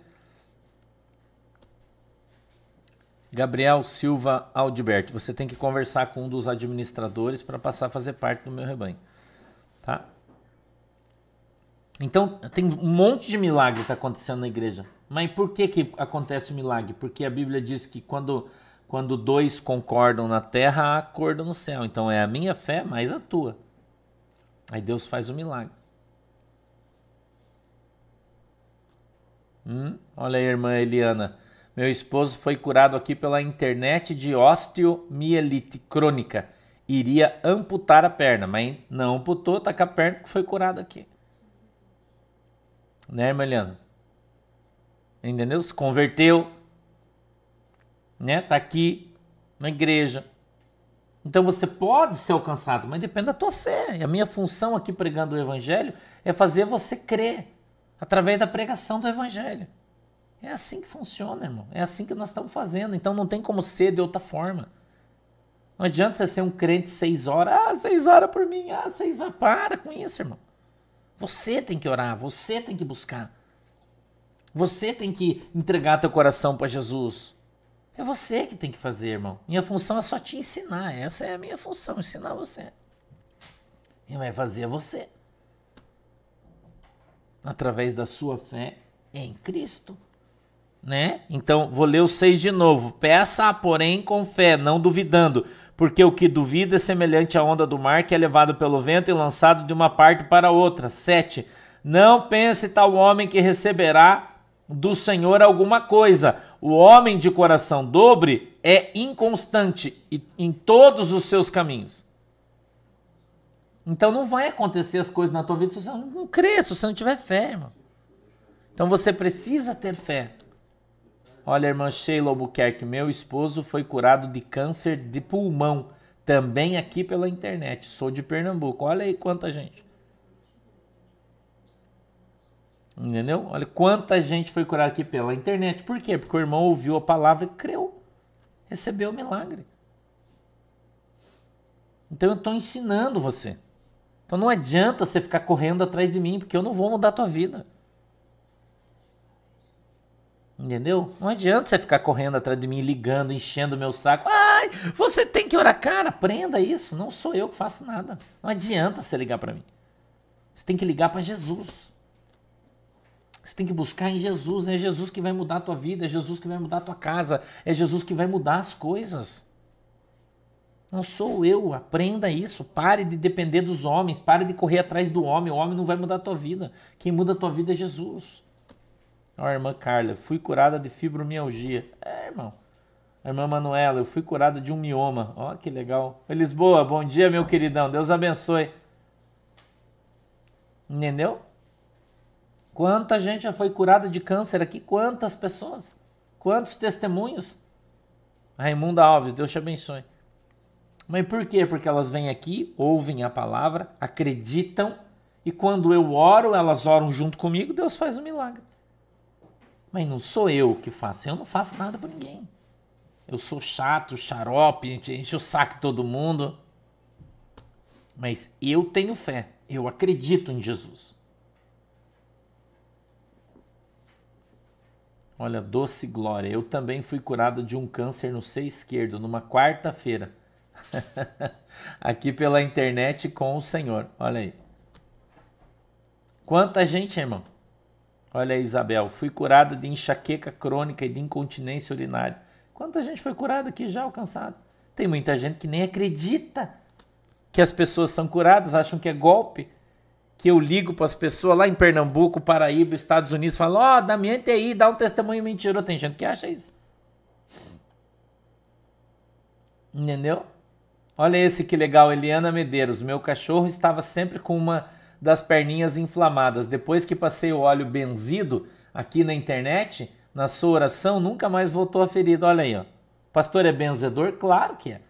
Gabriel Silva Aldiberto, você tem que conversar com um dos administradores para passar a fazer parte do meu rebanho, tá? Então, tem um monte de milagre que está acontecendo na igreja. Mas por que, que acontece o milagre? Porque a Bíblia diz que quando, quando dois concordam na terra, há acordo no céu. Então é a minha fé mais a tua. Aí Deus faz o milagre. Hum? Olha aí, irmã Eliana. Meu esposo foi curado aqui pela internet de osteomielite crônica. Iria amputar a perna, mas não amputou, tá com a perna que foi curado aqui. Né, irmã Eliana? Entendeu? Se converteu. Né? Tá aqui na igreja. Então você pode ser alcançado, mas depende da tua fé. E a minha função aqui pregando o evangelho é fazer você crer através da pregação do evangelho. É assim que funciona, irmão. É assim que nós estamos fazendo. Então não tem como ser de outra forma. Não adianta você ser um crente seis horas. Ah, seis horas por mim. Ah, seis horas. Para com isso, irmão. Você tem que orar. Você tem que buscar. Você tem que entregar teu coração para Jesus. É você que tem que fazer, irmão. Minha função é só te ensinar. Essa é a minha função, ensinar você. Quem vai fazer é você. Através da sua fé em Cristo. Né? Então, vou ler o 6 de novo. Peça, porém, com fé, não duvidando, porque o que duvida é semelhante à onda do mar que é levado pelo vento e lançado de uma parte para outra. 7. Não pense tal homem que receberá do Senhor alguma coisa. O homem de coração dobre é inconstante em todos os seus caminhos. Então não vai acontecer as coisas na tua vida se você não crer, se você não tiver fé, irmão. Então você precisa ter fé. Olha, irmã Sheila Albuquerque, meu esposo foi curado de câncer de pulmão, também aqui pela internet. Sou de Pernambuco. Olha aí quanta gente. Entendeu? Olha quanta gente foi curada aqui pela internet. Por quê? Porque o irmão ouviu a palavra e creu. Recebeu o milagre. Então eu estou ensinando você. Então não adianta você ficar correndo atrás de mim, porque eu não vou mudar a tua vida. Entendeu? Não adianta você ficar correndo atrás de mim, ligando, enchendo o meu saco. Ai, você tem que orar. Cara, aprenda isso. Não sou eu que faço nada. Não adianta você ligar para mim. Você tem que ligar para Jesus. Você tem que buscar em Jesus. É Jesus que vai mudar a tua vida, é Jesus que vai mudar a tua casa, é Jesus que vai mudar as coisas. Não sou eu. Aprenda isso. Pare de depender dos homens. Pare de correr atrás do homem. O homem não vai mudar a tua vida. Quem muda a tua vida é Jesus. Ó, irmã Carla, fui curada de fibromialgia. É, irmão. A irmã Manuela, eu fui curada de um mioma. Ó, que legal. Lisboa, bom dia, meu queridão. Deus abençoe. Entendeu? Quanta gente já foi curada de câncer aqui? Quantas pessoas? Quantos testemunhos? Raimunda Alves, Deus te abençoe. Mas por quê? Porque elas vêm aqui, ouvem a palavra, acreditam, e quando eu oro, elas oram junto comigo, Deus faz um milagre. Mas não sou eu que faço, eu não faço nada para ninguém. Eu sou chato, xarope, enche o saco todo mundo. Mas eu tenho fé, eu acredito em Jesus. Olha, doce glória. Eu também fui curado de um câncer no seio esquerdo numa quarta-feira. Aqui pela internet com o Senhor. Olha aí. Quanta gente, irmão. Olha aí, Isabel. Fui curada de enxaqueca crônica e de incontinência urinária. Quanta gente foi curada aqui já alcançada? Tem muita gente que nem acredita que as pessoas são curadas, acham que é golpe que eu ligo para as pessoas lá em Pernambuco, Paraíba, Estados Unidos, falo, ó, oh, minha TI, dá um testemunho mentiroso. Tem gente que acha isso. Entendeu? Olha esse que legal, Eliana Medeiros. Meu cachorro estava sempre com uma das perninhas inflamadas. Depois que passei o óleo benzido aqui na internet, na sua oração, nunca mais voltou a ferida. Olha aí, ó. Pastor é benzedor? Claro que é.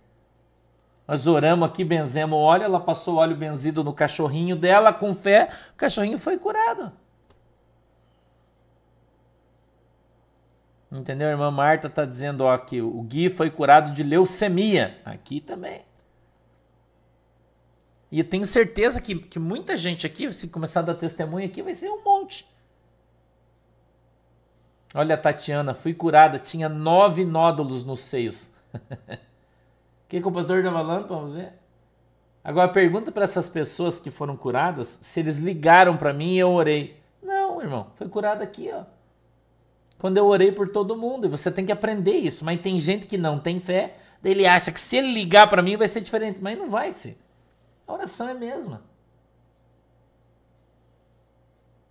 Nós oramos aqui, benzemos o óleo, ela passou o óleo benzido no cachorrinho dela com fé, o cachorrinho foi curado. Entendeu? A irmã Marta está dizendo ó, que o Gui foi curado de leucemia. Aqui também. E eu tenho certeza que, que muita gente aqui, se começar a dar testemunho aqui, vai ser um monte. Olha Tatiana, fui curada, tinha nove nódulos nos seios. O que, que o pastor está falando? Vamos ver. Agora pergunta para essas pessoas que foram curadas se eles ligaram para mim e eu orei. Não, irmão, foi curado aqui, ó. Quando eu orei por todo mundo, e você tem que aprender isso. Mas tem gente que não tem fé, ele acha que se ele ligar para mim vai ser diferente, mas não vai ser. A oração é a mesma.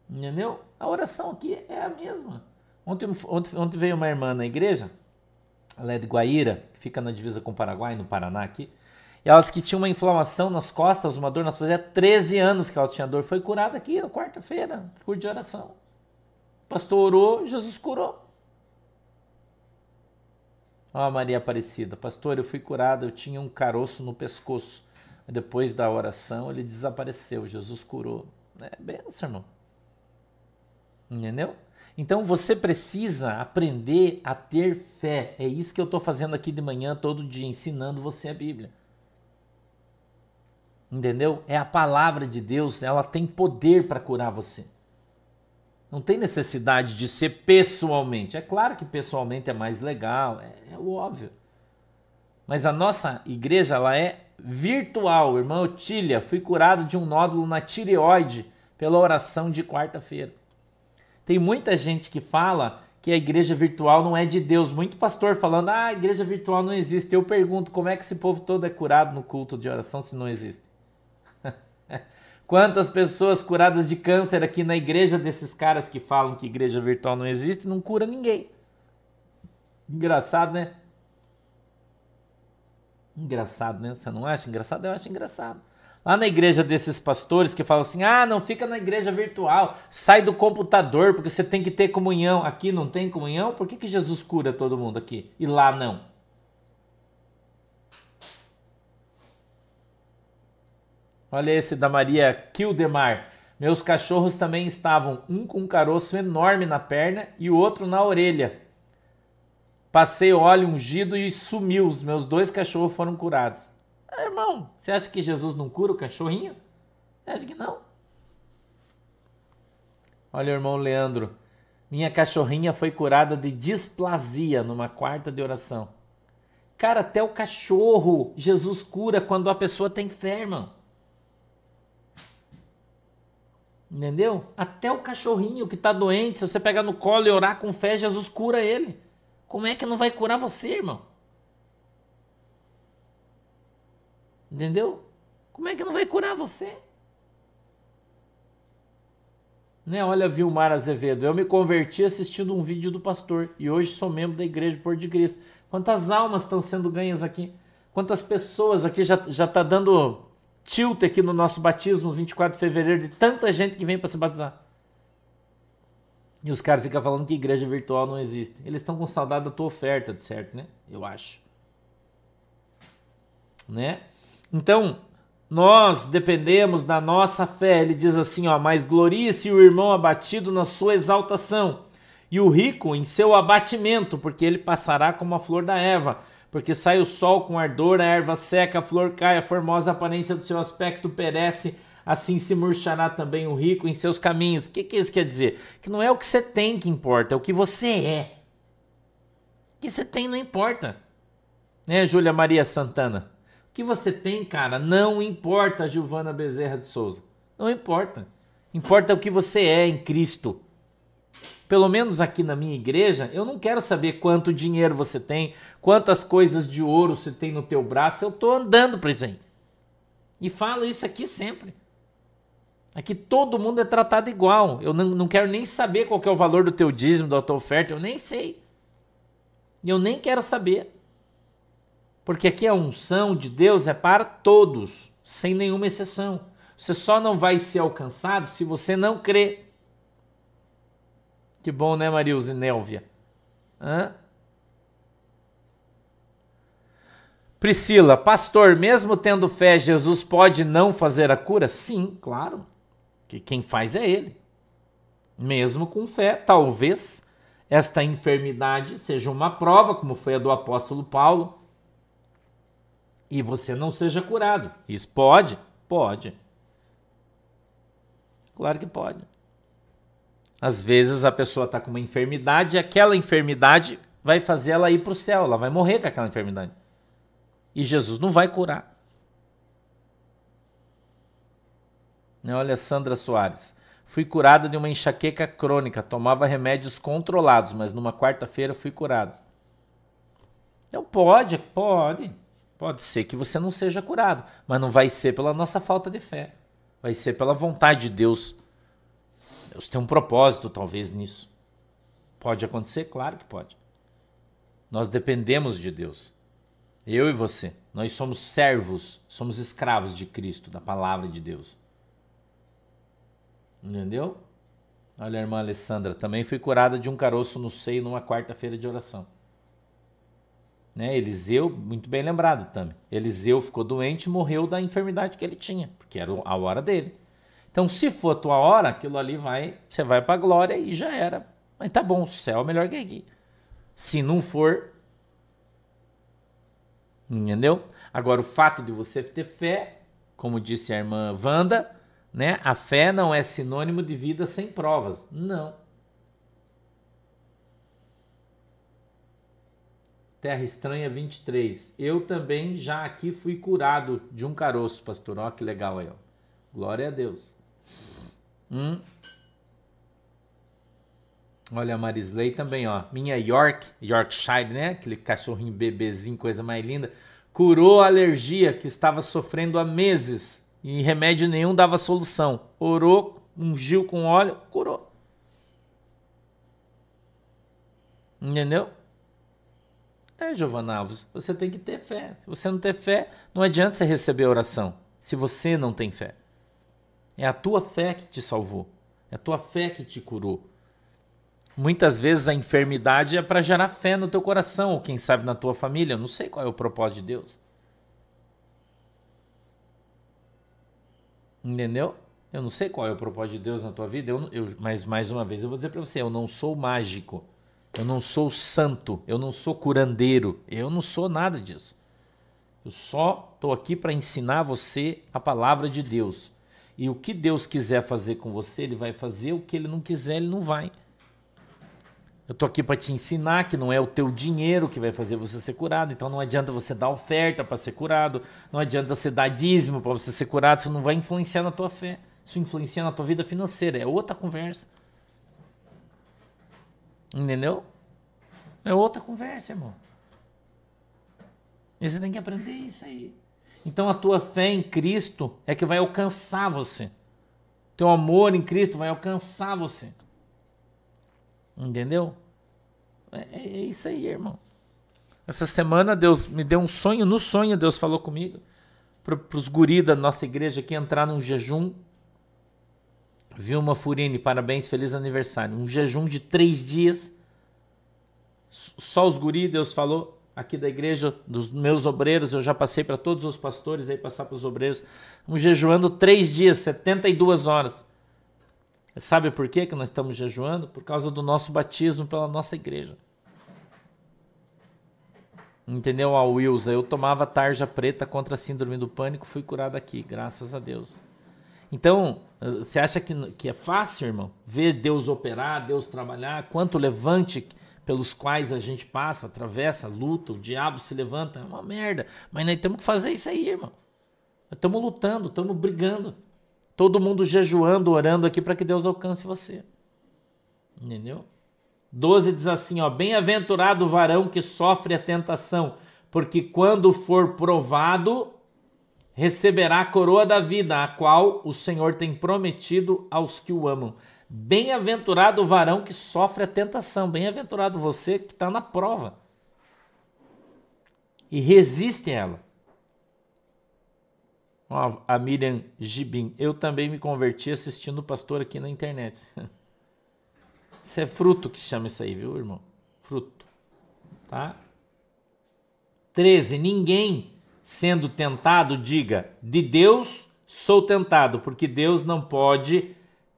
Entendeu? A oração aqui é a mesma. Ontem, ontem, ontem veio uma irmã na igreja, ela é de Guaíra, que fica na divisa com o Paraguai, no Paraná aqui. E ela disse que tinha uma inflamação nas costas, uma dor nas costas. Fazia 13 anos que ela tinha dor. Foi curada aqui na quarta-feira, curso de oração. O pastor orou, Jesus curou. Ó, Maria Aparecida, pastor, eu fui curada, eu tinha um caroço no pescoço. Depois da oração, ele desapareceu, Jesus curou. É benção, irmão. Entendeu? Então você precisa aprender a ter fé. É isso que eu estou fazendo aqui de manhã, todo dia, ensinando você a Bíblia. Entendeu? É a palavra de Deus, ela tem poder para curar você. Não tem necessidade de ser pessoalmente. É claro que pessoalmente é mais legal, é, é óbvio. Mas a nossa igreja ela é virtual. Irmã Otília, fui curado de um nódulo na tireoide pela oração de quarta-feira. Tem muita gente que fala que a igreja virtual não é de Deus. Muito pastor falando, ah, a igreja virtual não existe. Eu pergunto, como é que esse povo todo é curado no culto de oração se não existe? Quantas pessoas curadas de câncer aqui na igreja desses caras que falam que igreja virtual não existe, não cura ninguém. Engraçado, né? Engraçado, né? Você não acha engraçado? Eu acho engraçado. Lá na igreja desses pastores que falam assim: ah, não fica na igreja virtual, sai do computador porque você tem que ter comunhão. Aqui não tem comunhão? Por que, que Jesus cura todo mundo aqui e lá não? Olha esse da Maria Kildemar. Meus cachorros também estavam, um com um caroço enorme na perna e o outro na orelha. Passei óleo ungido e sumiu. Os meus dois cachorros foram curados. Ah, irmão, você acha que Jesus não cura o cachorrinho? Acho que não. Olha, irmão Leandro. Minha cachorrinha foi curada de displasia numa quarta de oração. Cara, até o cachorro Jesus cura quando a pessoa fé, irmão. Entendeu? Até o cachorrinho que está doente, se você pegar no colo e orar com fé, Jesus cura ele. Como é que não vai curar você, irmão? Entendeu? Como é que não vai curar você? Né? Olha, Vilmar Azevedo, eu me converti assistindo um vídeo do pastor e hoje sou membro da Igreja Por de Cristo. Quantas almas estão sendo ganhas aqui? Quantas pessoas aqui já já tá dando tilt aqui no nosso batismo 24 de fevereiro de tanta gente que vem para se batizar? E os caras ficam falando que igreja virtual não existe. Eles estão com saudade da tua oferta, certo, né? Eu acho. Né? Então, nós dependemos da nossa fé. Ele diz assim, ó, mas glorie-se o irmão abatido na sua exaltação e o rico em seu abatimento, porque ele passará como a flor da erva, porque sai o sol com ardor, a erva seca, a flor cai, a formosa aparência do seu aspecto perece, assim se murchará também o rico em seus caminhos. O que, que isso quer dizer? Que não é o que você tem que importa, é o que você é. O que você tem não importa. Né, Júlia Maria Santana? que você tem, cara, não importa, Giovana Bezerra de Souza. Não importa. Importa o que você é em Cristo. Pelo menos aqui na minha igreja, eu não quero saber quanto dinheiro você tem, quantas coisas de ouro você tem no teu braço. Eu estou andando aí. E falo isso aqui sempre. Aqui todo mundo é tratado igual. Eu não, não quero nem saber qual é o valor do teu dízimo, da tua oferta. Eu nem sei. Eu nem quero saber. Porque aqui a unção de Deus é para todos, sem nenhuma exceção. Você só não vai ser alcançado se você não crer. Que bom, né, Marilza e Nélvia? Hã? Priscila, pastor, mesmo tendo fé, Jesus pode não fazer a cura? Sim, claro. Que quem faz é ele. Mesmo com fé, talvez esta enfermidade seja uma prova, como foi a do apóstolo Paulo, e você não seja curado. Isso pode? Pode. Claro que pode. Às vezes a pessoa está com uma enfermidade e aquela enfermidade vai fazer ela ir para o céu, ela vai morrer com aquela enfermidade. E Jesus não vai curar. Olha, Sandra Soares. Fui curada de uma enxaqueca crônica, tomava remédios controlados, mas numa quarta-feira fui curado. Então pode, pode. Pode ser que você não seja curado, mas não vai ser pela nossa falta de fé. Vai ser pela vontade de Deus. Deus tem um propósito, talvez, nisso. Pode acontecer? Claro que pode. Nós dependemos de Deus. Eu e você. Nós somos servos, somos escravos de Cristo, da palavra de Deus. Entendeu? Olha a irmã Alessandra, também fui curada de um caroço no seio numa quarta-feira de oração. Né? Eliseu, muito bem lembrado também. Eliseu ficou doente e morreu da enfermidade que ele tinha, porque era a hora dele. Então, se for a tua hora, aquilo ali vai, você vai para a glória e já era. Mas tá bom, o céu é melhor que aqui. Se não for. Entendeu? Agora, o fato de você ter fé, como disse a irmã Wanda, né? A fé não é sinônimo de vida sem provas. Não. Terra Estranha 23. Eu também já aqui fui curado de um caroço, pastor. Ó, que legal aí, ó. Glória a Deus. Hum. Olha a Marisley também, ó. Minha York, Yorkshire, né? Aquele cachorrinho bebezinho, coisa mais linda. Curou a alergia que estava sofrendo há meses e remédio nenhum dava solução. Orou, ungiu com óleo, curou. Entendeu? É, Giovanna Alves, você tem que ter fé. Se você não ter fé, não adianta você receber a oração. Se você não tem fé. É a tua fé que te salvou. É a tua fé que te curou. Muitas vezes a enfermidade é para gerar fé no teu coração, ou quem sabe na tua família. Eu não sei qual é o propósito de Deus. Entendeu? Eu não sei qual é o propósito de Deus na tua vida, eu, eu, mas mais uma vez eu vou dizer para você: eu não sou mágico. Eu não sou santo, eu não sou curandeiro, eu não sou nada disso. Eu só estou aqui para ensinar você a palavra de Deus. E o que Deus quiser fazer com você, Ele vai fazer. O que Ele não quiser, Ele não vai. Eu estou aqui para te ensinar que não é o teu dinheiro que vai fazer você ser curado. Então não adianta você dar oferta para ser curado. Não adianta você dar dízimo para você ser curado. Isso não vai influenciar na tua fé. Isso influencia na tua vida financeira. É outra conversa. Entendeu? É outra conversa, irmão. E você tem que aprender isso aí. Então a tua fé em Cristo é que vai alcançar você. Teu amor em Cristo vai alcançar você. Entendeu? É, é, é isso aí, irmão. Essa semana Deus me deu um sonho. No sonho Deus falou comigo. Para os guris da nossa igreja aqui entrar num jejum Vilma Furini, parabéns, feliz aniversário. Um jejum de três dias. Só os guri, Deus falou, aqui da igreja, dos meus obreiros, eu já passei para todos os pastores aí, passar para os obreiros. Um jejuando três dias, 72 horas. Sabe por quê que nós estamos jejuando? Por causa do nosso batismo pela nossa igreja. Entendeu, a Wilson? Eu tomava tarja preta contra a síndrome do pânico, fui curado aqui, graças a Deus. Então, você acha que, que é fácil, irmão? Ver Deus operar, Deus trabalhar, quanto levante pelos quais a gente passa, atravessa, luta, o diabo se levanta, é uma merda. Mas nós temos que fazer isso aí, irmão. Estamos lutando, estamos brigando. Todo mundo jejuando, orando aqui para que Deus alcance você. Entendeu? 12 diz assim, ó: Bem-aventurado o varão que sofre a tentação, porque quando for provado, receberá a coroa da vida, a qual o Senhor tem prometido aos que o amam. Bem-aventurado o varão que sofre a tentação, bem-aventurado você que está na prova e resiste a ela. A Miriam Gibim, eu também me converti assistindo o pastor aqui na internet. Isso é fruto que chama isso aí, viu, irmão? Fruto. Tá? 13. Ninguém sendo tentado, diga: de Deus sou tentado, porque Deus não pode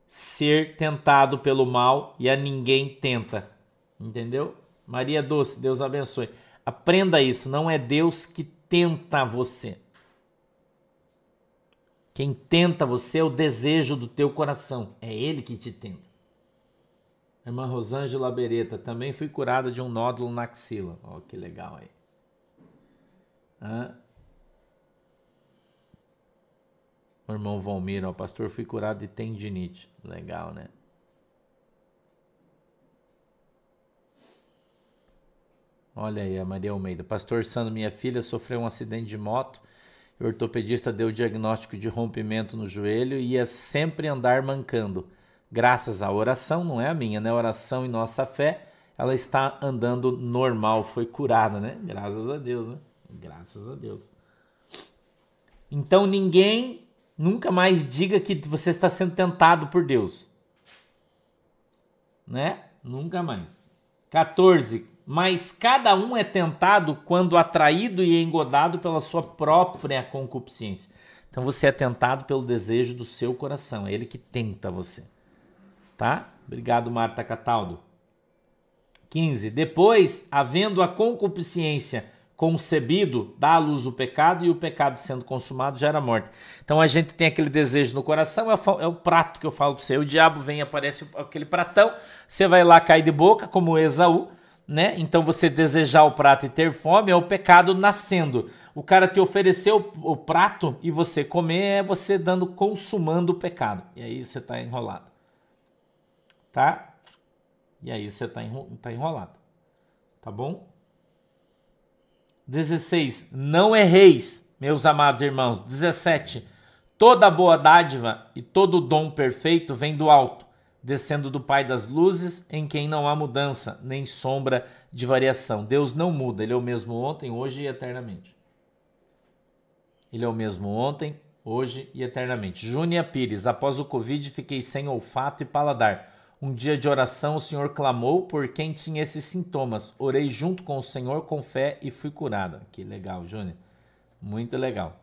ser tentado pelo mal e a ninguém tenta. Entendeu? Maria Doce, Deus abençoe. Aprenda isso, não é Deus que tenta você. Quem tenta você é o desejo do teu coração, é ele que te tenta. Irmã Rosângela Beretta, também fui curada de um nódulo na axila. Ó, oh, que legal aí. Hã? O irmão Valmir, ó, pastor, fui curado de tendinite. Legal, né? Olha aí a Maria Almeida. Pastor Sandro, minha filha sofreu um acidente de moto. O ortopedista deu o diagnóstico de rompimento no joelho e ia sempre andar mancando. Graças à oração, não é a minha, né? Oração e nossa fé, ela está andando normal, foi curada, né? Graças a Deus, né? Graças a Deus. Então ninguém Nunca mais diga que você está sendo tentado por Deus. Né? Nunca mais. 14. Mas cada um é tentado quando atraído e engodado pela sua própria concupiscência. Então você é tentado pelo desejo do seu coração. É ele que tenta você. Tá? Obrigado, Marta Cataldo. 15. Depois, havendo a concupiscência concebido, dá à luz o pecado e o pecado sendo consumado gera morte. Então a gente tem aquele desejo no coração, é o, é prato que eu falo para você. O diabo vem, aparece aquele pratão, você vai lá, cai de boca, como Esaú, né? Então você desejar o prato e ter fome é o pecado nascendo. O cara te ofereceu o, prato e você comer é você dando, consumando o pecado. E aí você está enrolado. Tá? E aí você está tá enrolado. Tá bom? 16. Não erreis, meus amados irmãos. 17. Toda boa dádiva e todo dom perfeito vem do alto, descendo do Pai das luzes, em quem não há mudança, nem sombra de variação. Deus não muda, Ele é o mesmo ontem, hoje e eternamente. Ele é o mesmo ontem, hoje e eternamente. Júnia Pires, após o Covid fiquei sem olfato e paladar. Um dia de oração, o Senhor clamou por quem tinha esses sintomas. Orei junto com o Senhor com fé e fui curada. Que legal, Júnior. Muito legal,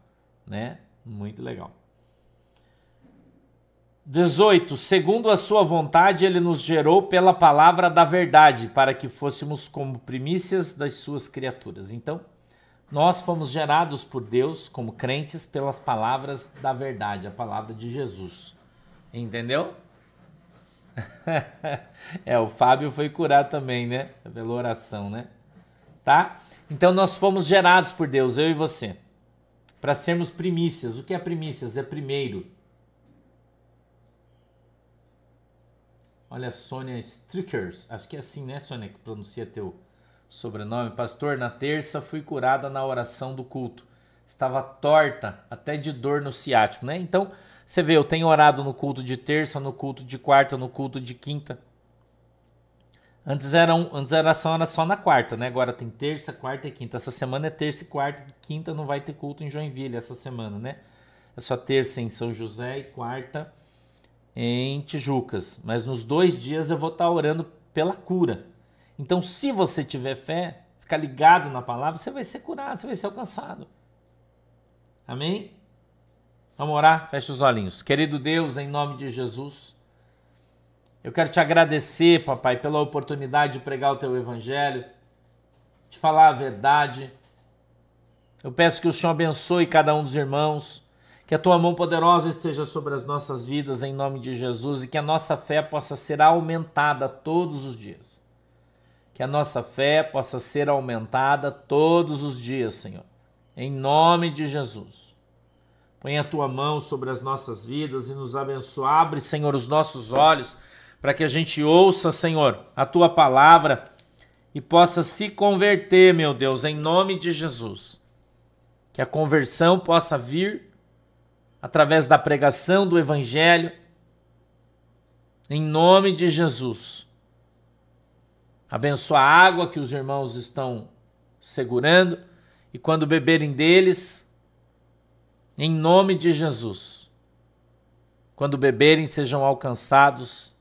né? Muito legal. 18. Segundo a sua vontade, ele nos gerou pela palavra da verdade, para que fôssemos como primícias das suas criaturas. Então, nós fomos gerados por Deus como crentes pelas palavras da verdade, a palavra de Jesus. Entendeu? é, o Fábio foi curado também, né? Pela oração, né? Tá? Então nós fomos gerados por Deus, eu e você, para sermos primícias. O que é primícias? É primeiro. Olha, Sônia Strickers, acho que é assim, né, Sônia, que pronuncia teu sobrenome. Pastor, na terça fui curada na oração do culto. Estava torta, até de dor no ciático, né? Então, você vê, eu tenho orado no culto de terça, no culto de quarta, no culto de quinta. Antes era, um, antes era só, na quarta, né? Agora tem terça, quarta e quinta. Essa semana é terça e quarta, quinta não vai ter culto em Joinville essa semana, né? É só terça em São José e quarta em Tijucas. Mas nos dois dias eu vou estar orando pela cura. Então, se você tiver fé, ficar ligado na palavra, você vai ser curado, você vai ser alcançado. Amém? Vamos orar? Feche os olhinhos. Querido Deus, em nome de Jesus, eu quero te agradecer, papai, pela oportunidade de pregar o teu evangelho, de falar a verdade. Eu peço que o Senhor abençoe cada um dos irmãos, que a tua mão poderosa esteja sobre as nossas vidas, em nome de Jesus, e que a nossa fé possa ser aumentada todos os dias. Que a nossa fé possa ser aumentada todos os dias, Senhor. Em nome de Jesus. Põe a tua mão sobre as nossas vidas e nos abençoe. Abre, Senhor, os nossos olhos para que a gente ouça, Senhor, a tua palavra e possa se converter, meu Deus, em nome de Jesus. Que a conversão possa vir através da pregação do Evangelho, em nome de Jesus. Abençoa a água que os irmãos estão segurando e quando beberem deles, em nome de Jesus. Quando beberem, sejam alcançados.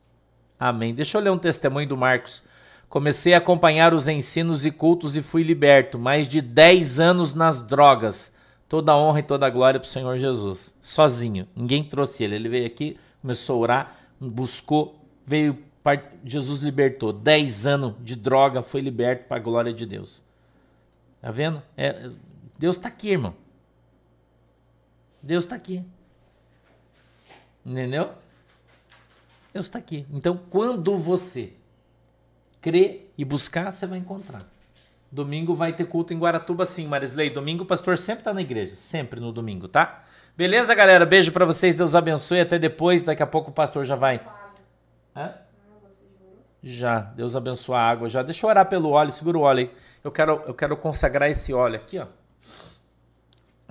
Amém. Deixa eu ler um testemunho do Marcos. Comecei a acompanhar os ensinos e cultos e fui liberto. Mais de 10 anos nas drogas. Toda honra e toda glória para o Senhor Jesus. Sozinho. Ninguém trouxe ele. Ele veio aqui, começou a orar, buscou, veio. Jesus libertou. 10 anos de droga, foi liberto para a glória de Deus. Tá vendo? É, Deus está aqui, irmão. Deus está aqui. Entendeu? Deus está aqui. Então, quando você crer e buscar, você vai encontrar. Domingo vai ter culto em Guaratuba, sim, Marisley. Domingo o pastor sempre está na igreja, sempre no domingo, tá? Beleza, galera? Beijo para vocês, Deus abençoe. Até depois, daqui a pouco o pastor já vai. Hã? Já, Deus abençoe a água. Já, deixa eu orar pelo óleo, segura o óleo aí. Eu quero, eu quero consagrar esse óleo aqui, ó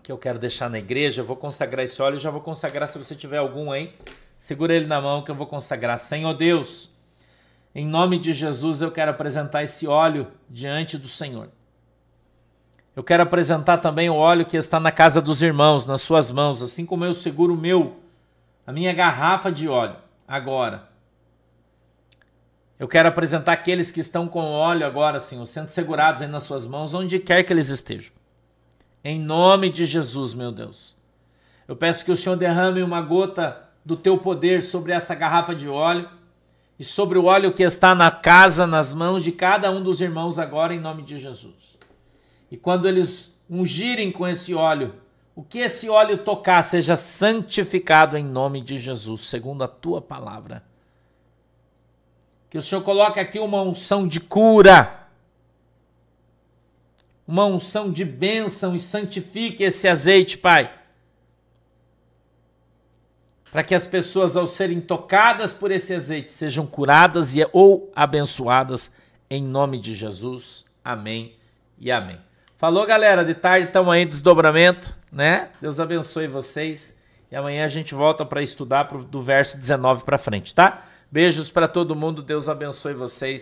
que eu quero deixar na igreja, eu vou consagrar esse óleo, já vou consagrar se você tiver algum aí, segura ele na mão que eu vou consagrar. Senhor Deus, em nome de Jesus eu quero apresentar esse óleo diante do Senhor. Eu quero apresentar também o óleo que está na casa dos irmãos, nas suas mãos, assim como eu seguro o meu, a minha garrafa de óleo agora. Eu quero apresentar aqueles que estão com óleo agora, Senhor, sendo segurados aí nas suas mãos, onde quer que eles estejam. Em nome de Jesus, meu Deus. Eu peço que o Senhor derrame uma gota do teu poder sobre essa garrafa de óleo e sobre o óleo que está na casa, nas mãos de cada um dos irmãos agora, em nome de Jesus. E quando eles ungirem com esse óleo, o que esse óleo tocar seja santificado em nome de Jesus, segundo a tua palavra. Que o Senhor coloque aqui uma unção de cura, uma unção de bênção e santifique esse azeite, Pai para que as pessoas, ao serem tocadas por esse azeite, sejam curadas e, ou abençoadas em nome de Jesus. Amém e amém. Falou, galera. De tarde estamos aí desdobramento, né? Deus abençoe vocês. E amanhã a gente volta para estudar pro, do verso 19 para frente, tá? Beijos para todo mundo. Deus abençoe vocês.